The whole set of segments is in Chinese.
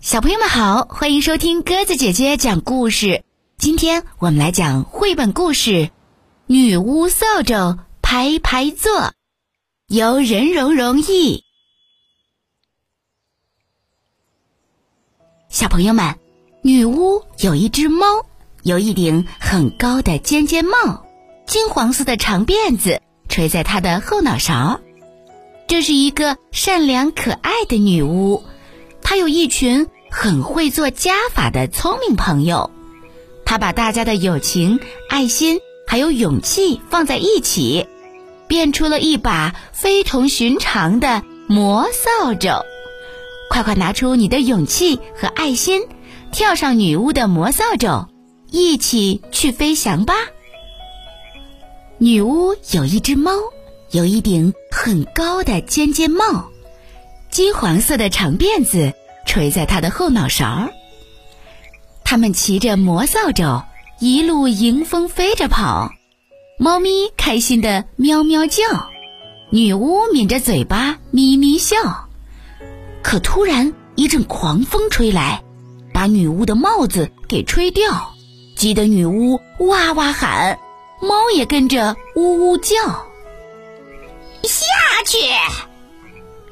小朋友们好，欢迎收听鸽子姐姐讲故事。今天我们来讲绘本故事《女巫扫帚排排坐》，由任蓉蓉译。小朋友们，女巫有一只猫，有一顶很高的尖尖帽，金黄色的长辫子垂在她的后脑勺。这是一个善良可爱的女巫，他有一群。很会做加法的聪明朋友，他把大家的友情、爱心还有勇气放在一起，变出了一把非同寻常的魔扫帚。快快拿出你的勇气和爱心，跳上女巫的魔扫帚，一起去飞翔吧！女巫有一只猫，有一顶很高的尖尖帽，金黄色的长辫子。垂在他的后脑勺。他们骑着魔扫帚，一路迎风飞着跑。猫咪开心的喵喵叫，女巫抿着嘴巴咪咪笑。可突然一阵狂风吹来，把女巫的帽子给吹掉，急得女巫哇哇喊，猫也跟着呜呜叫。下去！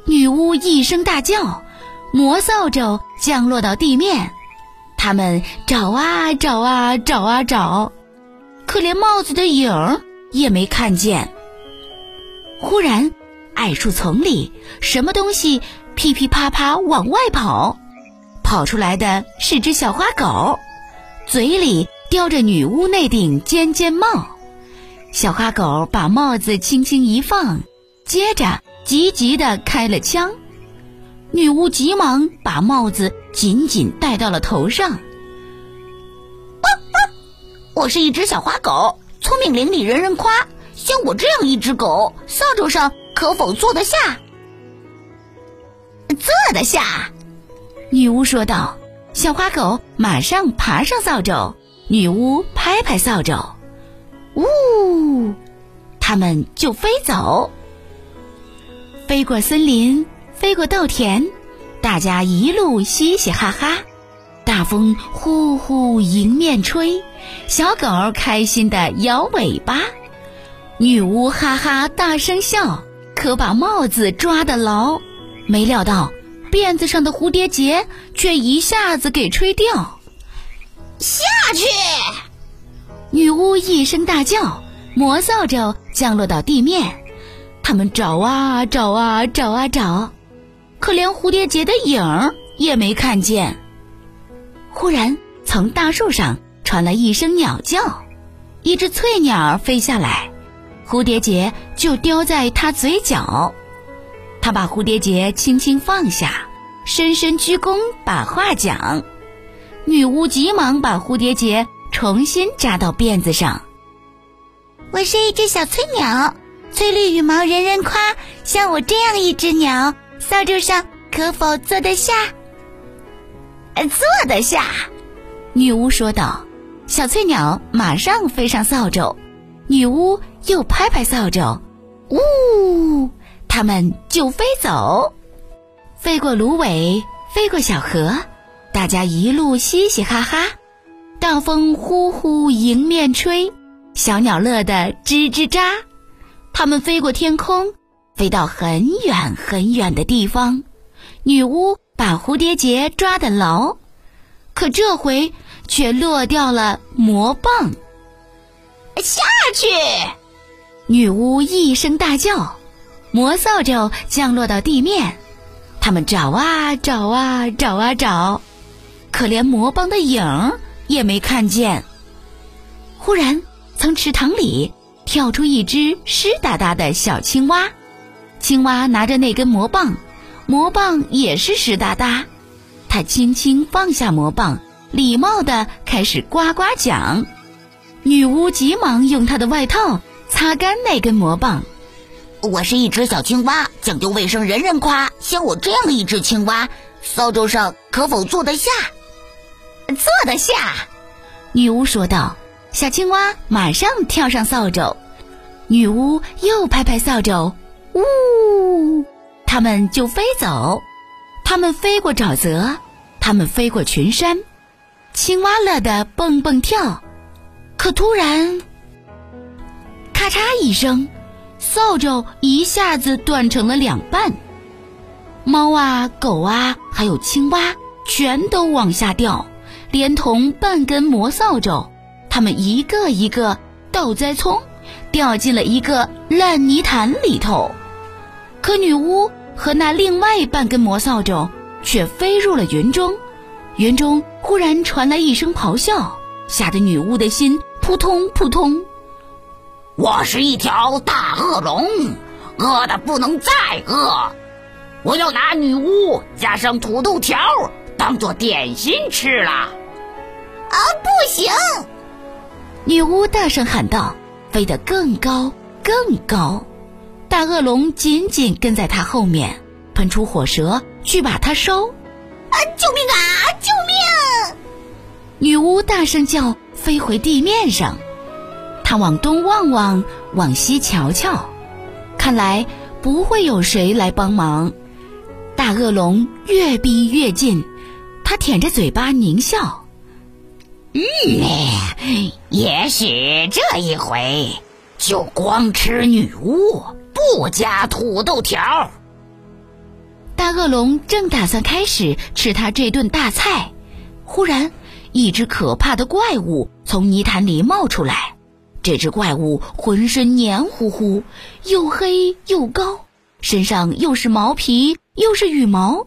女巫一声大叫。魔扫帚降落到地面，他们找啊找啊找啊找，可连帽子的影也没看见。忽然，矮树丛里什么东西噼噼啪啪往外跑，跑出来的是只小花狗，嘴里叼着女巫那顶尖尖帽。小花狗把帽子轻轻一放，接着急急地开了枪。女巫急忙把帽子紧紧戴到了头上。我是一只小花狗，聪明伶俐，人人夸。像我这样一只狗，扫帚上可否坐得下？坐得下。女巫说道。小花狗马上爬上扫帚，女巫拍拍扫帚，呜，它们就飞走，飞过森林。飞过稻田，大家一路嘻嘻哈哈，大风呼呼迎面吹，小狗开心的摇尾巴，女巫哈哈大声笑，可把帽子抓得牢，没料到辫子上的蝴蝶结却一下子给吹掉。下去！女巫一声大叫，魔扫帚降落到地面，他们找啊找啊找啊找。可连蝴蝶结的影儿也没看见。忽然，从大树上传来一声鸟叫，一只翠鸟飞下来，蝴蝶结就叼在它嘴角。它把蝴蝶结轻轻放下，深深鞠躬，把话讲。女巫急忙把蝴蝶结重新扎到辫子上。我是一只小翠鸟，翠绿羽毛人人夸，像我这样一只鸟。扫帚上可否坐得下？坐得下，女巫说道。小翠鸟马上飞上扫帚，女巫又拍拍扫帚，呜，它们就飞走，飞过芦苇，飞过小河，大家一路嘻嘻哈哈。大风呼呼迎面吹，小鸟乐得吱吱喳。它们飞过天空。飞到很远很远的地方，女巫把蝴蝶结抓得牢，可这回却落掉了魔棒。下去！女巫一声大叫，魔扫帚降落到地面。他们找啊找啊找啊找，可连魔棒的影儿也没看见。忽然，从池塘里跳出一只湿哒哒的小青蛙。青蛙拿着那根魔棒，魔棒也是湿哒哒。它轻轻放下魔棒，礼貌地开始呱呱讲。女巫急忙用她的外套擦干那根魔棒。我是一只小青蛙，讲究卫生，人人夸。像我这样的一只青蛙，扫帚上可否坐得下？坐得下。女巫说道。小青蛙马上跳上扫帚，女巫又拍拍扫帚。呜，它们就飞走，它们飞过沼泽，他们飞过群山，青蛙乐得蹦蹦跳。可突然，咔嚓一声，扫帚一下子断成了两半。猫啊，狗啊，还有青蛙，全都往下掉，连同半根魔扫帚。他们一个一个倒栽葱，掉进了一个烂泥潭里头。可女巫和那另外半根魔扫帚却飞入了云中，云中忽然传来一声咆哮，吓得女巫的心扑通扑通。我是一条大恶龙，饿的不能再饿，我要拿女巫加上土豆条当做点心吃了。啊，不行！女巫大声喊道，飞得更高更高。大恶龙紧紧跟在他后面，喷出火舌去把他烧。啊！救命啊！救命！女巫大声叫，飞回地面上。她往东望望，往西瞧瞧，看来不会有谁来帮忙。大恶龙越逼越近，他舔着嘴巴狞笑。嗯，也许这一回就光吃女巫。不加土豆条。大恶龙正打算开始吃他这顿大菜，忽然，一只可怕的怪物从泥潭里冒出来。这只怪物浑身黏糊糊，又黑又高，身上又是毛皮又是羽毛。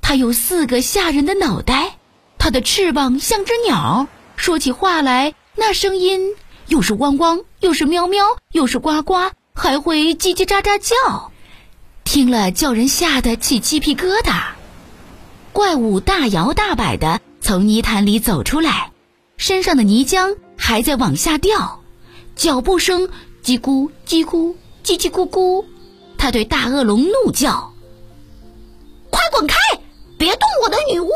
它有四个吓人的脑袋，它的翅膀像只鸟，说起话来那声音又是汪汪，又是喵喵，又是呱呱。还会叽叽喳喳叫，听了叫人吓得起鸡皮疙瘩。怪物大摇大摆地从泥潭里走出来，身上的泥浆还在往下掉，脚步声叽咕叽咕叽叽咕咕。他对大恶龙怒叫：“快滚开，别动我的女巫！”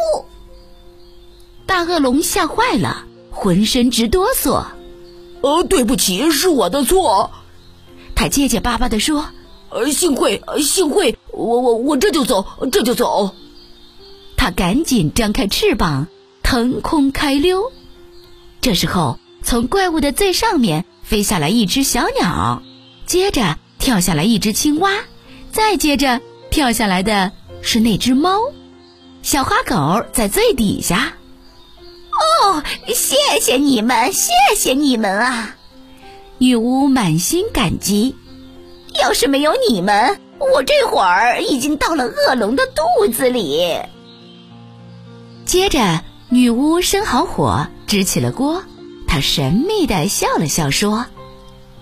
大恶龙吓坏了，浑身直哆嗦。“呃，对不起，是我的错。”他结结巴巴地说：“呃，幸会，幸会，我我我这就走，这就走。”他赶紧张开翅膀，腾空开溜。这时候，从怪物的最上面飞下来一只小鸟，接着跳下来一只青蛙，再接着跳下来的是那只猫。小花狗在最底下。哦，谢谢你们，谢谢你们啊！女巫满心感激，要是没有你们，我这会儿已经到了恶龙的肚子里。接着，女巫生好火，支起了锅。她神秘的笑了笑，说：“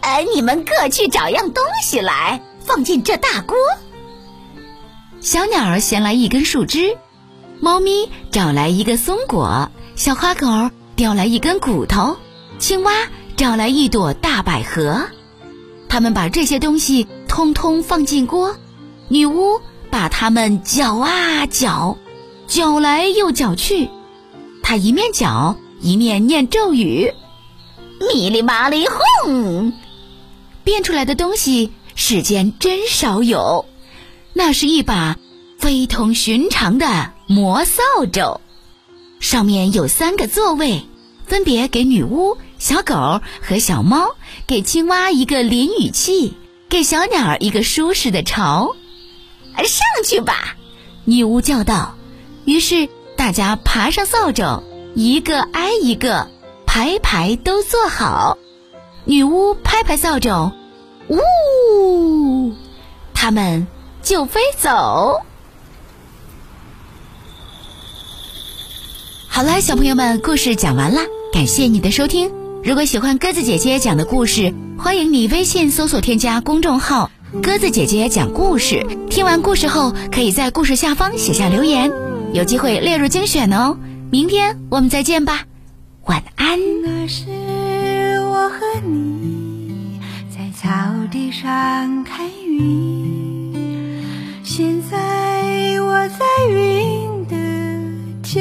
哎，你们各去找样东西来，放进这大锅。”小鸟儿衔来一根树枝，猫咪找来一个松果，小花狗叼来一根骨头，青蛙。找来一朵大百合，他们把这些东西通通放进锅，女巫把它们搅啊搅，搅来又搅去，她一面搅一面念咒语，咪哩麻哩哄，变出来的东西世间真少有，那是一把非同寻常的魔扫帚，上面有三个座位，分别给女巫。小狗和小猫给青蛙一个淋雨器，给小鸟一个舒适的巢。上去吧，女巫叫道。于是大家爬上扫帚，一个挨一个，排排都坐好。女巫拍拍扫帚，呜，他们就飞走。好了，小朋友们，故事讲完了，感谢你的收听。如果喜欢鸽子姐姐讲的故事，欢迎你微信搜索添加公众号“鸽子姐姐讲故事”。听完故事后，可以在故事下方写下留言，有机会列入精选哦。明天我们再见吧，晚安。那是我和你在草地上看云，现在我在云的旧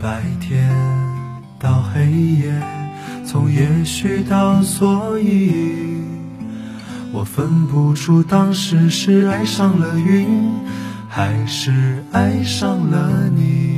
白天到黑夜，从也许到所以。我分不出当时是爱上了云，还是爱上了你。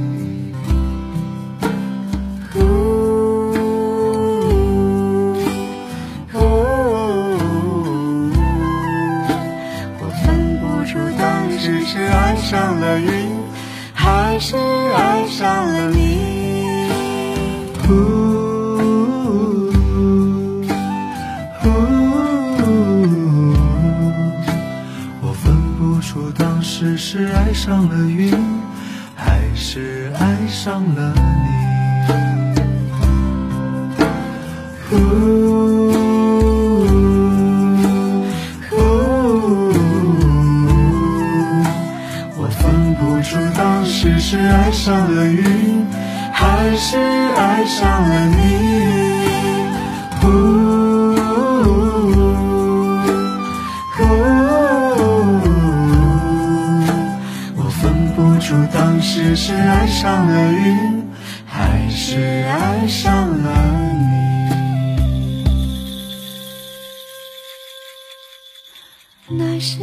不出当时是爱上了云，还是爱上了你。呼呼我分不出当时是爱上了云，还是爱上了你。那是